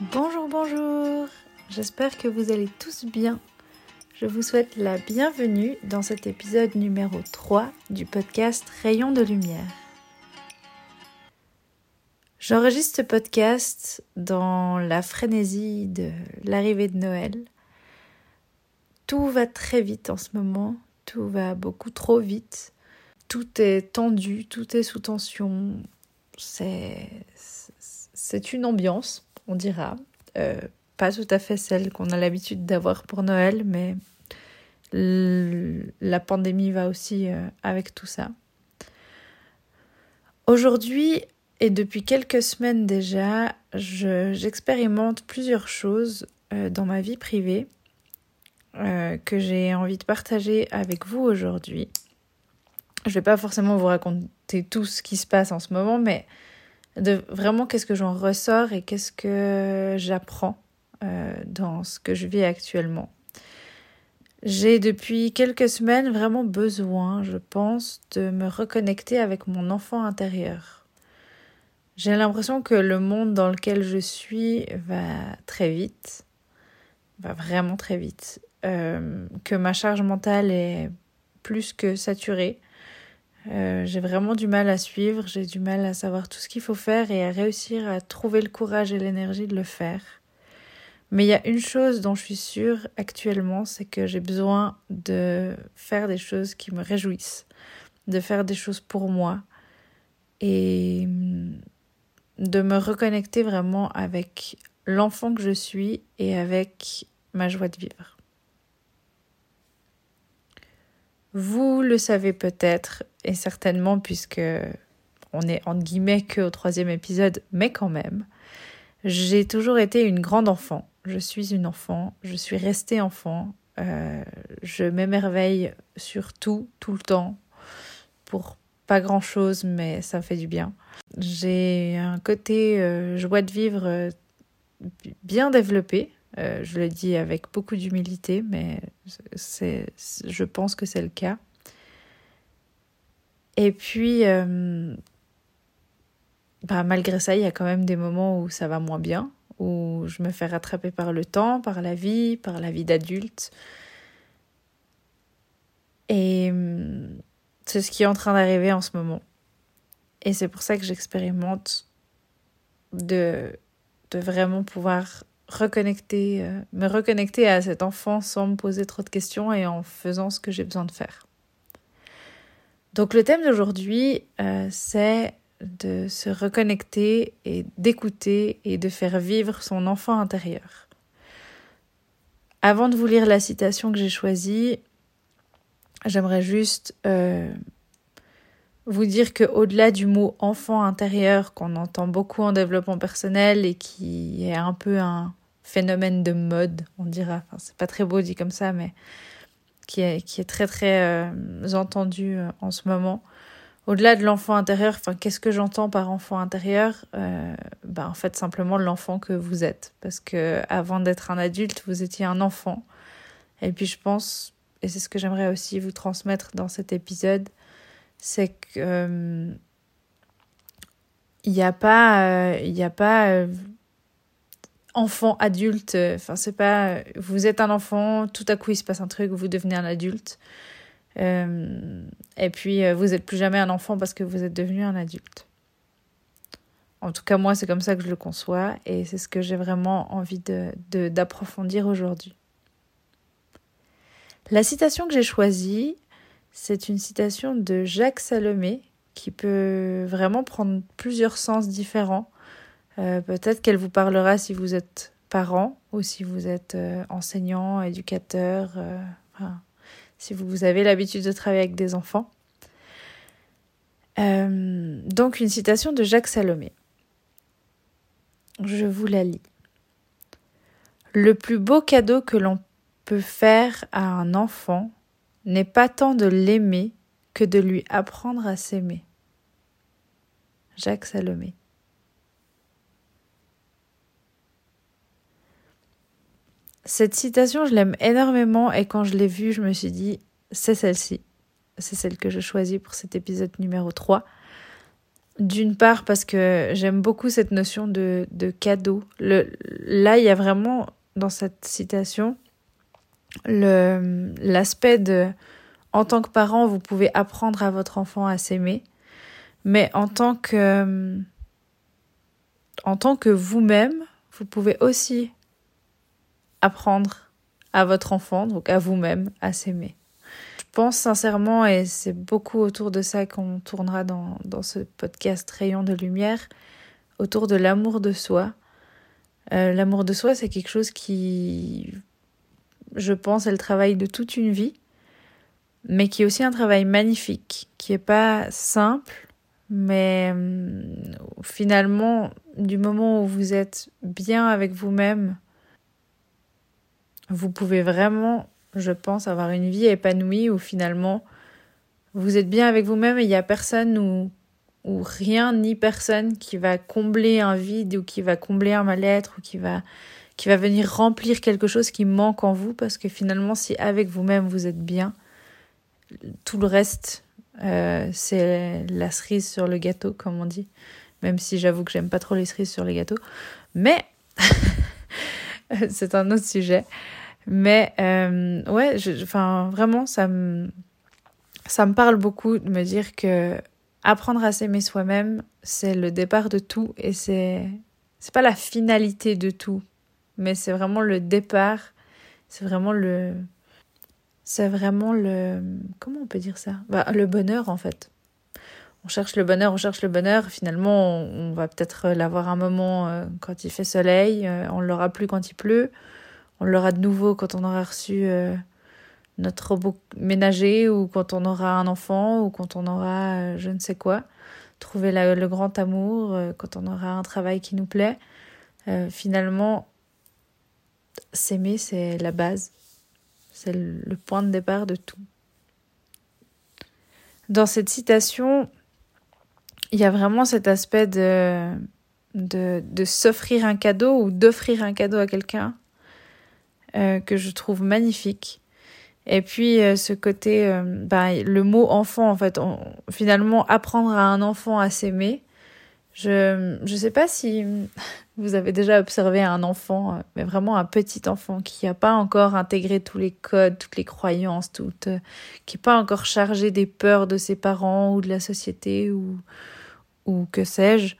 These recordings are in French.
Bonjour, bonjour J'espère que vous allez tous bien. Je vous souhaite la bienvenue dans cet épisode numéro 3 du podcast Rayon de lumière. J'enregistre ce podcast dans la frénésie de l'arrivée de Noël. Tout va très vite en ce moment, tout va beaucoup trop vite. Tout est tendu, tout est sous tension. C'est c'est une ambiance on dira. Euh, pas tout à fait celle qu'on a l'habitude d'avoir pour Noël, mais la pandémie va aussi euh, avec tout ça. Aujourd'hui et depuis quelques semaines déjà, j'expérimente plusieurs choses euh, dans ma vie privée que j'ai envie de partager avec vous aujourd'hui. Je vais pas forcément vous raconter tout ce qui se passe en ce moment, mais de vraiment qu'est-ce que j'en ressors et qu'est-ce que j'apprends euh, dans ce que je vis actuellement. J'ai depuis quelques semaines vraiment besoin, je pense, de me reconnecter avec mon enfant intérieur. J'ai l'impression que le monde dans lequel je suis va très vite, va vraiment très vite, euh, que ma charge mentale est plus que saturée, euh, j'ai vraiment du mal à suivre, j'ai du mal à savoir tout ce qu'il faut faire et à réussir à trouver le courage et l'énergie de le faire. Mais il y a une chose dont je suis sûre actuellement, c'est que j'ai besoin de faire des choses qui me réjouissent, de faire des choses pour moi et de me reconnecter vraiment avec l'enfant que je suis et avec ma joie de vivre. Vous le savez peut-être, et certainement puisque on est entre guillemets que au troisième épisode, mais quand même, j'ai toujours été une grande enfant. Je suis une enfant, je suis restée enfant. Euh, je m'émerveille sur tout, tout le temps, pour pas grand chose, mais ça fait du bien. J'ai un côté euh, joie de vivre euh, bien développé, euh, je le dis avec beaucoup d'humilité, mais c'est, je pense que c'est le cas. Et puis, euh, bah, malgré ça, il y a quand même des moments où ça va moins bien, où je me fais rattraper par le temps, par la vie, par la vie d'adulte. Et c'est ce qui est en train d'arriver en ce moment. Et c'est pour ça que j'expérimente de, de vraiment pouvoir reconnecter, euh, me reconnecter à cet enfant sans me poser trop de questions et en faisant ce que j'ai besoin de faire. Donc le thème d'aujourd'hui, euh, c'est de se reconnecter et d'écouter et de faire vivre son enfant intérieur. Avant de vous lire la citation que j'ai choisie, j'aimerais juste euh, vous dire que au-delà du mot enfant intérieur qu'on entend beaucoup en développement personnel et qui est un peu un, phénomène de mode, on dira. Enfin, c'est pas très beau dit comme ça, mais qui est, qui est très très euh, entendu euh, en ce moment. Au-delà de l'enfant intérieur, enfin, qu'est-ce que j'entends par enfant intérieur? Bah, En fait, simplement l'enfant que vous êtes. Parce que avant d'être un adulte, vous étiez un enfant. Et puis je pense, et c'est ce que j'aimerais aussi vous transmettre dans cet épisode, c'est que il n'y a pas, il a pas enfant, adulte. Euh, enfin, c'est pas. Vous êtes un enfant, tout à coup il se passe un truc, vous devenez un adulte. Euh, et puis euh, vous êtes plus jamais un enfant parce que vous êtes devenu un adulte. En tout cas, moi, c'est comme ça que je le conçois et c'est ce que j'ai vraiment envie de, d'approfondir aujourd'hui. La citation que j'ai choisie, c'est une citation de Jacques Salomé qui peut vraiment prendre plusieurs sens différents. Euh, peut-être qu'elle vous parlera si vous êtes parent ou si vous êtes euh, enseignant, éducateur, euh, si vous avez l'habitude de travailler avec des enfants. donc une citation de Jacques Salomé. Je vous la lis. Le plus beau cadeau que l'on peut faire à un enfant n'est pas tant de l'aimer que de lui apprendre à s'aimer. Jacques Salomé. Cette citation, je l'aime énormément et quand je l'ai vue, je me suis dit, c'est celle-ci. C'est celle que je choisis pour cet épisode numéro 3. D'une part parce que j'aime beaucoup cette notion de, de cadeau. Là, il y a vraiment dans cette citation l'aspect de en tant que parent, vous pouvez apprendre à votre enfant à s'aimer, mais en tant que en tant que vous-même, vous pouvez aussi apprendre à votre enfant, donc à vous-même, à s'aimer. Je pense sincèrement, et c'est beaucoup autour de ça qu'on tournera dans, dans ce podcast Rayon de lumière, autour de l'amour de soi. Euh, l'amour de soi, c'est quelque chose qui, je pense, est le travail de toute une vie, mais qui est aussi un travail magnifique, qui est pas simple, mais hum, finalement, du moment où vous êtes bien avec vous-même, vous pouvez vraiment, je pense, avoir une vie épanouie où finalement vous êtes bien avec vous-même et il n'y a personne ou, rien ni personne qui va combler un vide ou qui va combler un mal-être ou qui va, qui va venir remplir quelque chose qui manque en vous parce que finalement si avec vous-même vous êtes bien, tout le reste euh, c'est la cerise sur le gâteau comme on dit. Même si j'avoue que j'aime pas trop les cerises sur les gâteaux. Mais c'est un autre sujet mais euh, ouais, enfin vraiment, ça me, ça me parle beaucoup de me dire que apprendre à s'aimer soi-même, c'est le départ de tout et c'est c'est pas la finalité de tout, mais c'est vraiment le départ. C'est vraiment le c'est vraiment le comment on peut dire ça? Bah, le bonheur en fait. On cherche le bonheur, on cherche le bonheur. Finalement, on, va peut-être l'avoir un moment euh, quand il fait soleil, euh, on l'aura plus quand il pleut on l'aura de nouveau quand on aura reçu euh, notre robot ménager ou quand on aura un enfant ou quand on aura euh, je ne sais quoi. Trouver le grand amour, euh, quand on aura un travail qui nous plaît. finalement, s'aimer, c'est la base. C'est le point de départ de tout. Dans cette citation, il y a vraiment cet aspect de, s'offrir un cadeau ou d'offrir un cadeau à quelqu'un euh, que je trouve magnifique. Et puis euh, ce côté, euh, bah, le mot enfant en fait, finalement apprendre à un enfant à s'aimer. Je je sais pas si vous avez déjà observé un enfant, mais vraiment un petit enfant qui n'a pas encore intégré tous les codes, toutes les croyances, toutes, qui n'est pas encore chargé des peurs de ses parents ou de la société ou ou que sais-je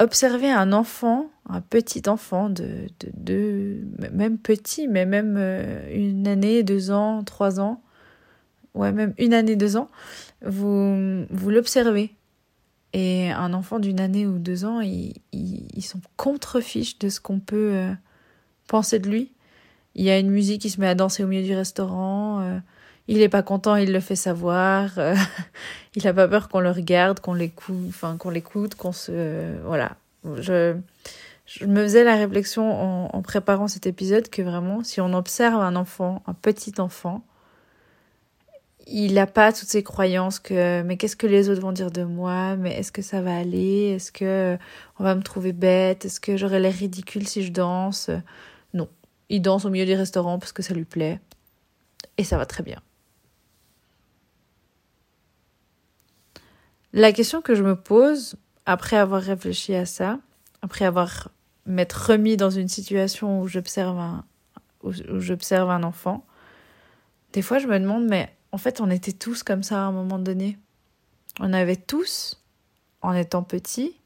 observer un enfant, un petit enfant de, de, même petit, mais même euh, une année, deux ans, trois ans, ouais, même une année, deux ans, vous, vous l'observez. Et un enfant d'une année ou deux ans, ils, ils, sont contre-fiches de ce qu'on peut euh, penser de lui. Il y a une musique qui se met à danser au milieu du restaurant. Euh, il est pas content, il le fait savoir. Euh, il a pas peur qu'on le regarde, qu'on l'écoute, qu'on se voilà. Je me faisais la réflexion en, en, préparant cet épisode que vraiment, si on observe un enfant, un petit enfant, il n'a pas toutes ces croyances que mais qu'est-ce que les autres vont dire de moi, mais est-ce que ça va aller, est-ce que on va me trouver bête, est-ce que j'aurai l'air ridicule si je danse? Non, il danse au milieu du restaurant parce que ça lui plaît et ça va très bien. La question que je me pose, après avoir réfléchi à ça, après avoir m'être remis dans une situation où j'observe un, où, j'observe un enfant, des fois je me demande, mais en fait on était tous comme ça à un moment donné. On avait tous, en étant petits,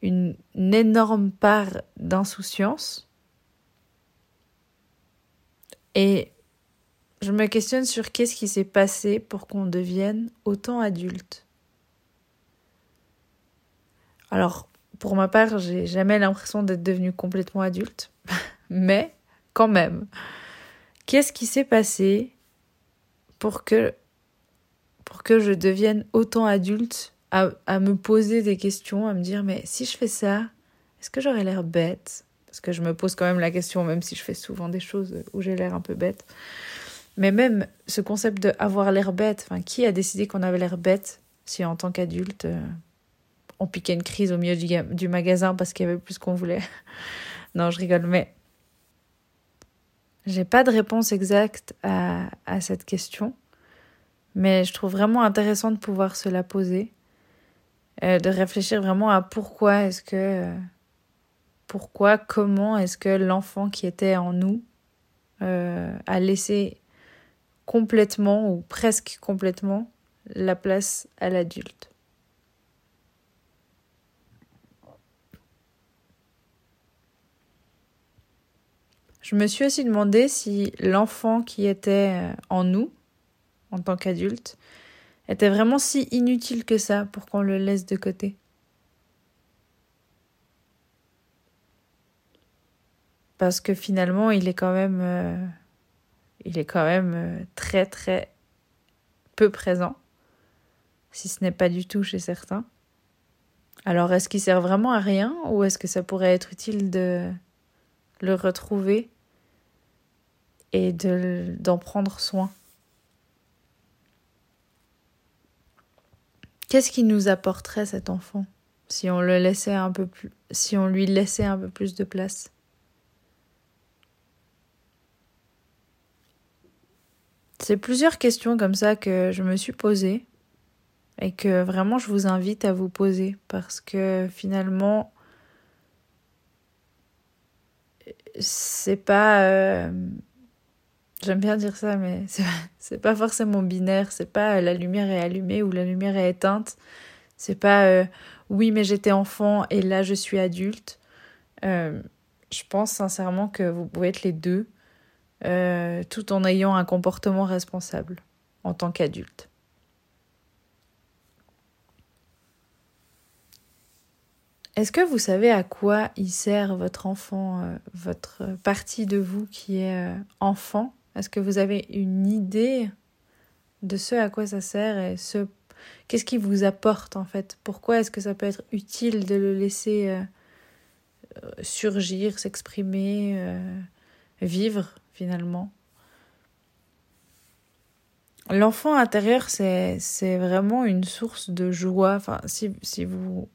une, une énorme part d'insouciance. Et je me questionne sur qu'est-ce qui s'est passé pour qu'on devienne autant adulte. Alors, pour ma part, j'ai jamais l'impression d'être devenue complètement adulte, mais quand même, qu'est-ce qui s'est passé pour que pour que je devienne autant adulte à, me poser des questions, à me dire mais si je fais ça, est-ce que j'aurais l'air bête? Parce que je me pose quand même la question, même si je fais souvent des choses où j'ai l'air un peu bête. Mais même ce concept de avoir l'air bête, enfin, qui a décidé qu'on avait l'air bête si en tant qu'adulte euh, on piquait une crise au milieu du, magasin parce qu'il y avait plus qu'on voulait. non, je rigole, mais j'ai pas de réponse exacte à, à cette question, mais je trouve vraiment intéressant de pouvoir se la poser. euh, de réfléchir vraiment à pourquoi est-ce que pourquoi, comment est-ce que l'enfant qui était en nous euh, a laissé complètement ou presque complètement la place à l'adulte. Je me suis aussi demandé si l'enfant qui était euh, en nous, en tant qu'adulte, était vraiment si inutile que ça pour qu'on le laisse de côté. Parce que finalement, il est quand même, euh, euh, très très peu présent, si ce n'est pas du tout chez certains. Alors, est-ce qu'il sert vraiment à rien ou est-ce que ça pourrait être utile de le retrouver et de d'en prendre soin. Qu'est-ce qui nous apporterait cet enfant si on le laissait un peu plus, si on lui laissait un peu plus de place? C'est plusieurs questions comme ça que je me suis posées et que vraiment je vous invite à vous poser parce que finalement c'est pas euh, J'aime bien dire ça, mais c'est pas forcément binaire. C'est pas la lumière est allumée ou la lumière est éteinte. C'est pas euh, oui, mais j'étais enfant et là je suis adulte. Euh, je pense sincèrement que vous pouvez être les deux euh, tout en ayant un comportement responsable en tant qu'adulte. Est-ce que vous savez à quoi il sert votre enfant, votre partie de vous qui est enfant? Est-ce que vous avez une idée de ce à quoi ça sert et ce qu'est-ce qui vous apporte en fait? Pourquoi est-ce que ça peut être utile de le laisser euh, euh, surgir, s'exprimer, euh, vivre finalement? L'enfant intérieur, c'est, vraiment une source de joie. Enfin, si vous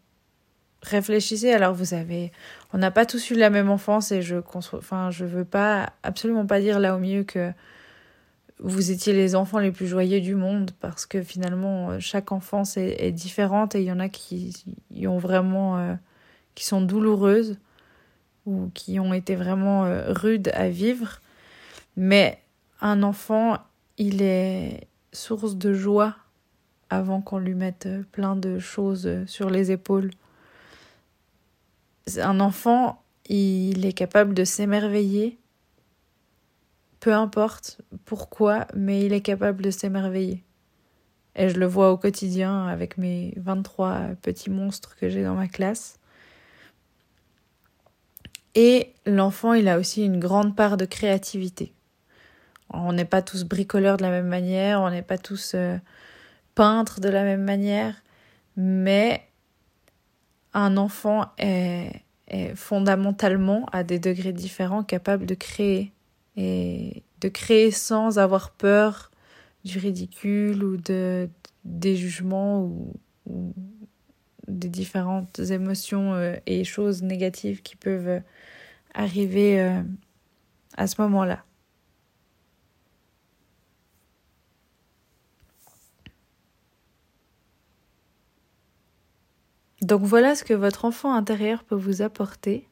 réfléchissez, alors vous avez, on n'a pas tous eu la même enfance et je enfin, je veux pas, absolument pas dire là au milieu que vous étiez les enfants les plus joyeux du monde parce que finalement chaque enfance est, différente et il y en a qui ont vraiment, euh, qui sont douloureuses ou qui ont été vraiment euh, rudes à vivre. Mais un enfant, il est source de joie avant qu'on lui mette plein de choses sur les épaules un enfant, il est capable de s'émerveiller, peu importe pourquoi, mais il est capable de s'émerveiller. Et je le vois au quotidien avec mes 23 petits monstres que j'ai dans ma classe. Et l'enfant, il a aussi une grande part de créativité. On n'est pas tous bricoleurs de la même manière, on n'est pas tous euh, peintres de la même manière, mais un enfant est, fondamentalement à des degrés différents capable de créer et de créer sans avoir peur du ridicule ou de des jugements ou, des différentes émotions euh, et choses négatives qui peuvent arriver euh, à ce moment-là. Donc voilà ce que votre enfant intérieur peut vous apporter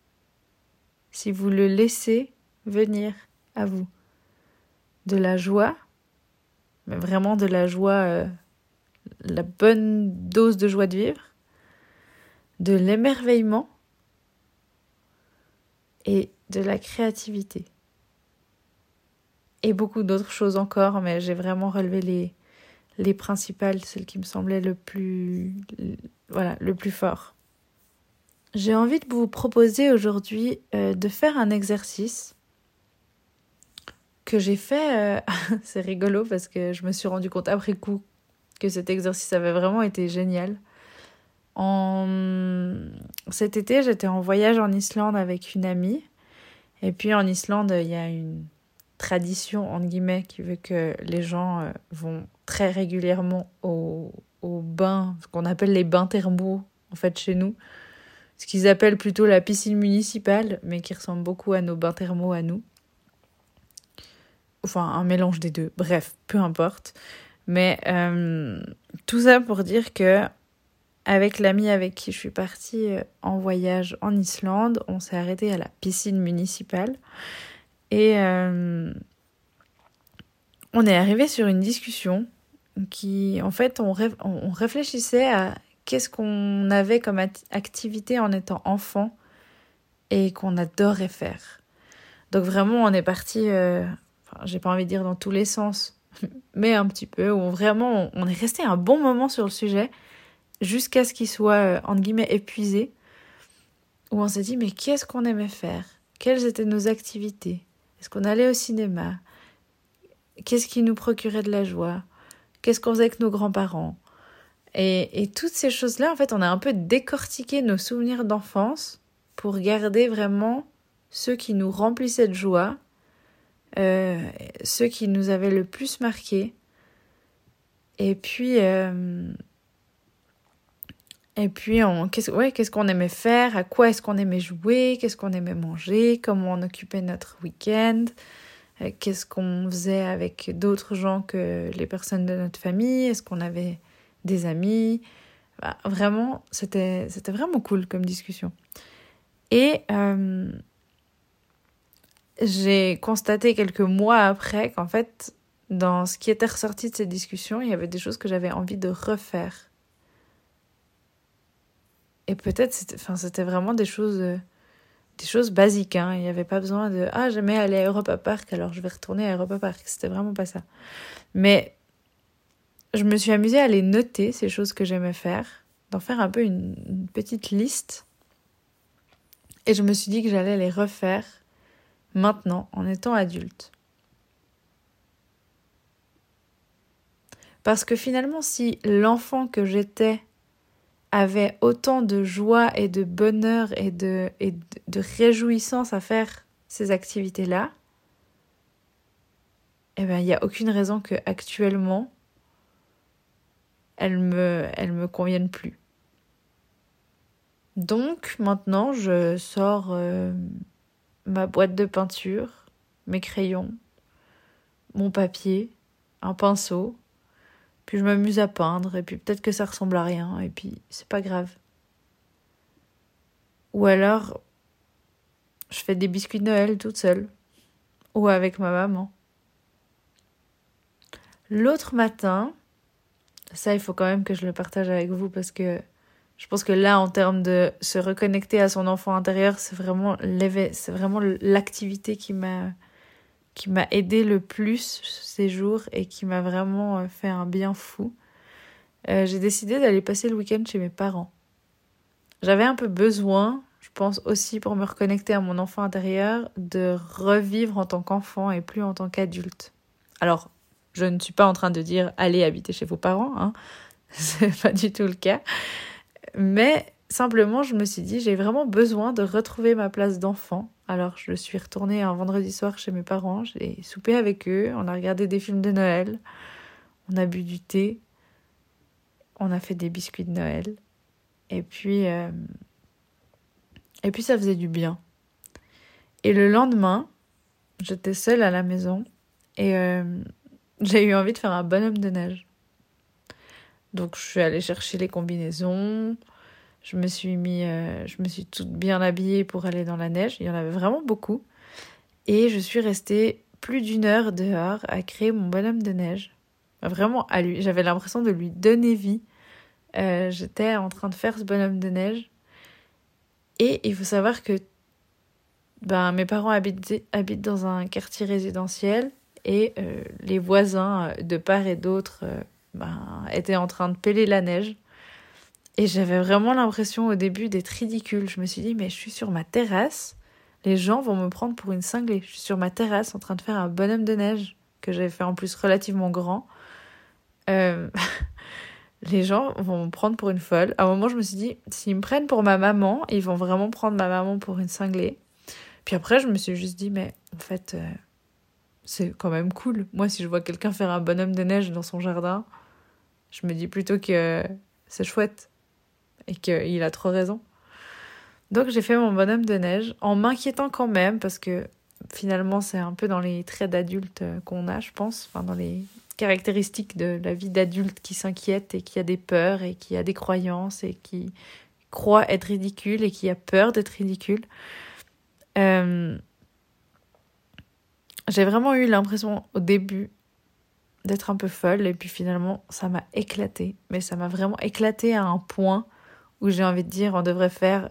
si vous le laissez venir à vous. De la joie, mais vraiment de la joie, euh, la bonne dose de joie de vivre, de l'émerveillement et de la créativité. Et beaucoup d'autres choses encore, mais j'ai vraiment relevé les, les principales, celles qui me semblaient le plus voilà, le plus fort. J'ai envie de vous proposer aujourd'hui euh, de faire un exercice que j'ai fait. Euh, c'est rigolo parce que je me suis rendu compte après coup que cet exercice avait vraiment été génial. En... Cet été, j'étais en voyage en Islande avec une amie. Et puis en Islande, il y a une tradition, entre guillemets, qui veut que les gens euh, vont très régulièrement au, aux bains, ce qu'on appelle les bains thermaux, en fait, chez nous. Ce qu'ils appellent plutôt la piscine municipale, mais qui ressemble beaucoup à nos bains thermaux à nous. Enfin, un mélange des deux. Bref, peu importe. Mais euh, tout ça pour dire que avec l'ami avec qui je suis partie euh, en voyage en Islande, on s'est arrêté à la piscine municipale et euh, on est arrivé sur une discussion qui, en fait, on, on réfléchissait à qu'est-ce qu'on avait comme activité en étant enfant et qu'on adorait faire. Donc vraiment, on est parti, euh, j'ai pas envie de dire dans tous les sens, mais un petit peu, où vraiment, on est resté un bon moment sur le sujet jusqu'à ce qu'il soit, euh, entre guillemets, épuisé, où on s'est dit, mais qu'est-ce qu'on aimait faire? Quelles étaient nos activités? Est-ce qu'on allait au cinéma? Qu'est-ce qui nous procurait de la joie? Qu'est-ce qu'on faisait avec nos grands-parents et, et, toutes ces choses-là, en fait, on a un peu décortiqué nos souvenirs d'enfance pour garder vraiment ceux qui nous remplissaient de joie, euh, ceux qui nous avaient le plus marqué. Et puis, euh, et puis, qu'est-ce qu'on aimait faire, à quoi est-ce qu'on aimait jouer, qu'est-ce qu'on aimait manger, comment on occupait notre week-end, qu'est-ce qu'on faisait avec d'autres gens que les personnes de notre famille, est-ce qu'on avait des amis? Bah, vraiment, c'était, vraiment cool comme discussion. Et euh, j'ai constaté quelques mois après qu'en fait, dans ce qui était ressorti de ces discussions, il y avait des choses que j'avais envie de refaire. Et peut-être c'était, enfin, c'était vraiment des choses, euh, des choses basiques. Hein. Il n'y avait pas besoin de Ah, j'aimais aller à Europa Park, alors je vais retourner à Europa Park. C'était vraiment pas ça. Mais je me suis amusée à les noter, ces choses que j'aimais faire, d'en faire un peu une, petite liste. Et je me suis dit que j'allais les refaire maintenant, en étant adulte. Parce que finalement, si l'enfant que j'étais avait autant de joie et de bonheur et de, et de réjouissance à faire ces activités-là, eh bien, il n'y a aucune raison que actuellement elles me, elles me conviennent plus. Donc maintenant, je sors euh, ma boîte de peinture, mes crayons, mon papier, un pinceau, je m'amuse à peindre, et puis peut-être que ça ressemble à rien, et puis c'est pas grave. Ou alors, je fais des biscuits de Noël toute seule, ou avec ma maman. L'autre matin, ça, il faut quand même que je le partage avec vous parce que je pense que là, en termes de se reconnecter à son enfant intérieur, c'est vraiment l'activité qui m'a qui m'a aidé le plus ces jours et qui m'a vraiment euh, fait un bien fou. Euh, j'ai décidé d'aller passer le week-end chez mes parents. J'avais un peu besoin, je pense aussi pour me reconnecter à mon enfant intérieur, de revivre en tant qu'enfant et plus en tant qu'adulte. Alors, je ne suis pas en train de dire allez habiter chez vos parents, hein. c'est pas du tout le cas. Mais simplement, je me suis dit j'ai vraiment besoin de retrouver ma place d'enfant. Alors, je suis retournée un vendredi soir chez mes parents, j'ai soupé avec eux, on a regardé des films de Noël, on a bu du thé, on a fait des biscuits de Noël. Et puis, euh, et puis ça faisait du bien. Et le lendemain, j'étais seule à la maison et euh, j'ai eu envie de faire un bonhomme de neige. Donc je suis allée chercher les combinaisons. Je me suis mis, euh, je me suis toute bien habillée pour aller dans la neige. Il y en avait vraiment beaucoup. Et je suis restée plus d'une heure dehors à créer mon bonhomme de neige. Vraiment à lui. J'avais l'impression de lui donner vie. Euh, j'étais en train de faire ce bonhomme de neige. Et il faut savoir que ben, mes parents habitent, habitent dans un quartier résidentiel et euh, les voisins de part et d'autre ben, étaient en train de peler la neige. Et j'avais vraiment l'impression au début d'être ridicule. Je me suis dit, mais je suis sur ma terrasse, les gens vont me prendre pour une cinglée. Je suis sur ma terrasse en train de faire un bonhomme de neige, que j'avais fait en plus relativement grand. les gens vont me prendre pour une folle. À un moment, je me suis dit, s'ils me prennent pour ma maman, ils vont vraiment prendre ma maman pour une cinglée. Puis après, je me suis juste dit, mais en fait, c'est quand même cool. Moi, si je vois quelqu'un faire un bonhomme de neige dans son jardin, je me dis plutôt que c'est chouette et qu'il a trop raison. Donc j'ai fait mon bonhomme de neige en m'inquiétant quand même parce que finalement c'est un peu dans les traits d'adulte qu'on a, je pense, enfin dans les caractéristique de la vie d'adulte qui s'inquiète et qui a des peurs et qui a des croyances et qui croit être ridicule et qui a peur d'être ridicule. Euh, j'ai vraiment eu l'impression au début d'être un peu folle et puis finalement ça m'a éclaté. Mais ça m'a vraiment éclaté à un point où j'ai envie de dire on devrait faire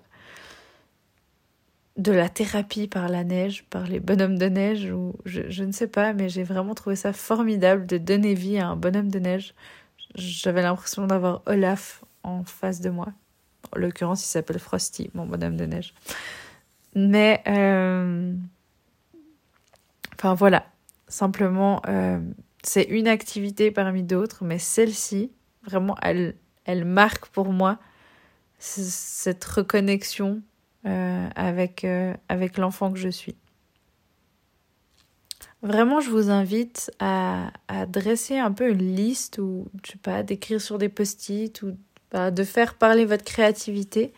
de la thérapie par la neige, par les bonhommes de neige, ou je, ne sais pas, mais j'ai vraiment trouvé ça formidable de donner vie à un bonhomme de neige. J'avais l'impression d'avoir Olaf en face de moi. En l'occurrence, il s'appelle Frosty, mon bonhomme de neige. Mais, euh, enfin voilà, simplement, euh, c'est une activité parmi d'autres, mais celle-ci, vraiment, elle, elle marque pour moi cette reconnexion euh, avec, euh, avec l'enfant que je suis. Vraiment, je vous invite à, dresser un peu une liste ou, je sais pas, d'écrire sur des post-it ou bah, de faire parler votre créativité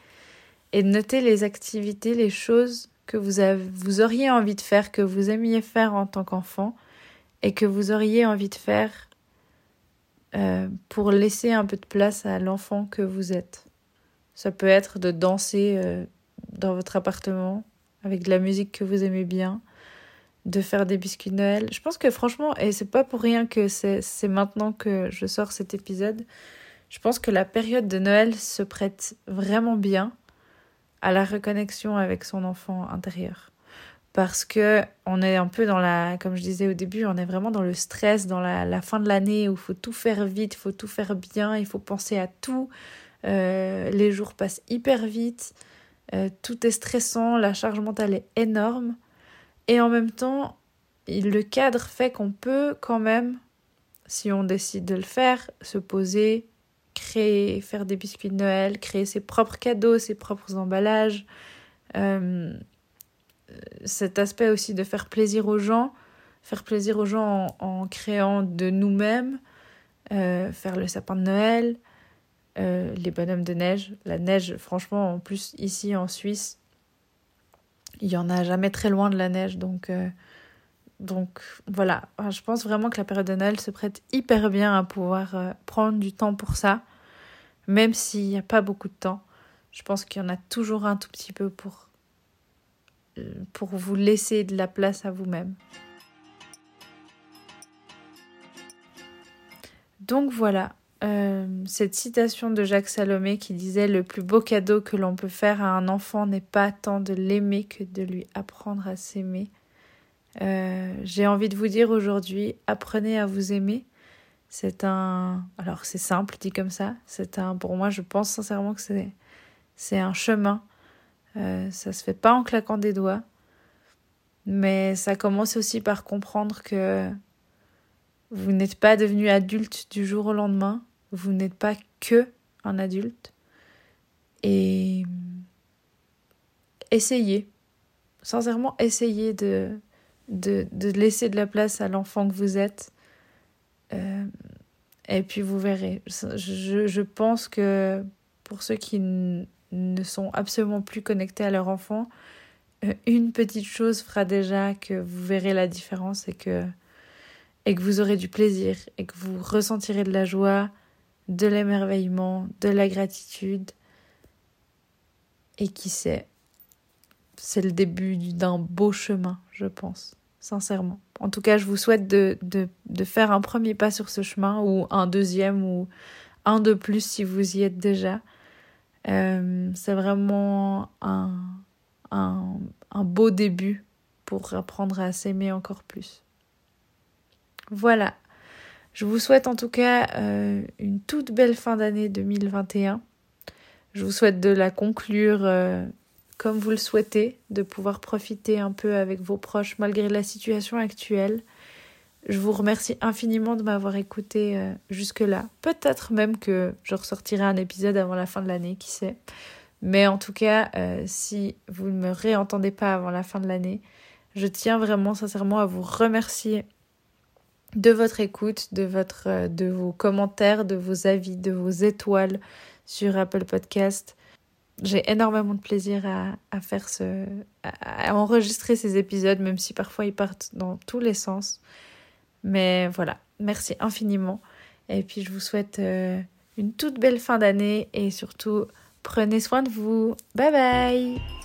et de noter les activités, les choses que vous, avez, vous auriez envie de faire, que vous aimiez faire en tant qu'enfant et que vous auriez envie de faire euh, pour laisser un peu de place à l'enfant que vous êtes. Ça peut être de danser euh, dans votre appartement avec de la musique que vous aimez bien, de faire des biscuits de Noël. Je pense que franchement, et c'est pas pour rien que c'est maintenant que je sors cet épisode, je pense que la période de Noël se prête vraiment bien à la reconnexion avec son enfant intérieur. Parce que on est un peu dans la, comme je disais au début, on est vraiment dans le stress, dans la, la fin de l'année où il faut tout faire vite, il faut tout faire bien, il faut penser à tout. Euh, les jours passent hyper vite. Euh, tout est stressant, la charge mentale est énorme. Et en même temps, le cadre fait qu'on peut quand même, si on décide de le faire, se poser, créer, faire des biscuits de Noël, créer ses propres cadeaux, ses propres emballages. Euh, cet aspect aussi de faire plaisir aux gens, faire plaisir aux gens en, créant de nous-mêmes, faire le sapin de Noël, euh, les bonhommes de neige. La neige, franchement, en plus, ici en Suisse, il y en a jamais très loin de la neige. Donc, euh, donc voilà, je pense vraiment que la période de Noël se prête hyper bien à pouvoir euh, prendre du temps pour ça. Même s'il n'y a pas beaucoup de temps, je pense qu'il y en a toujours un tout petit peu pour, pour vous laisser de la place à vous-même. Donc voilà, euh, cette citation de Jacques Salomé qui disait Le plus beau cadeau que l'on peut faire à un enfant n'est pas tant de l'aimer que de lui apprendre à s'aimer. Euh, j'ai envie de vous dire aujourd'hui, apprenez à vous aimer. C'est un. Alors, c'est simple dit comme ça. C'est un. Pour moi, je pense sincèrement que c'est, c'est un chemin. Euh, ça se fait pas en claquant des doigts. Mais ça commence aussi par comprendre que vous n'êtes pas devenu adulte du jour au lendemain vous n'êtes pas que un adulte. Et essayez, sincèrement, essayez de, de, de laisser de la place à l'enfant que vous êtes. Euh, et puis vous verrez. Je, je, pense que pour ceux qui ne sont absolument plus connectés à leur enfant, euh, une petite chose fera déjà que vous verrez la différence et que, et que vous aurez du plaisir et que vous ressentirez de la joie de l'émerveillement, de la gratitude. Et qui sait, c'est le début d'un beau chemin, je pense, sincèrement. En tout cas, je vous souhaite de, de, de, faire un premier pas sur ce chemin, ou un deuxième, ou un de plus si vous y êtes déjà. Euh, c'est vraiment un, un, un beau début pour apprendre à s'aimer encore plus. Voilà, je vous souhaite en tout cas euh, une toute belle fin d'année 2021. Je vous souhaite de la conclure euh, comme vous le souhaitez, de pouvoir profiter un peu avec vos proches malgré la situation actuelle. Je vous remercie infiniment de m'avoir écouté euh, jusque-là. Peut-être même que je ressortirai un épisode avant la fin de l'année, qui sait. Mais en tout cas, si vous ne me réentendez pas avant la fin de l'année, je tiens vraiment sincèrement à vous remercier de votre écoute, de, votre, euh, de vos commentaires, de vos avis, de vos étoiles sur Apple Podcast. J'ai énormément de plaisir à, à faire ce, enregistrer ces épisodes, même si parfois ils partent dans tous les sens. Mais voilà, Merci infiniment. Et puis je vous souhaite euh, une toute belle fin d'année et surtout prenez soin de vous. Bye bye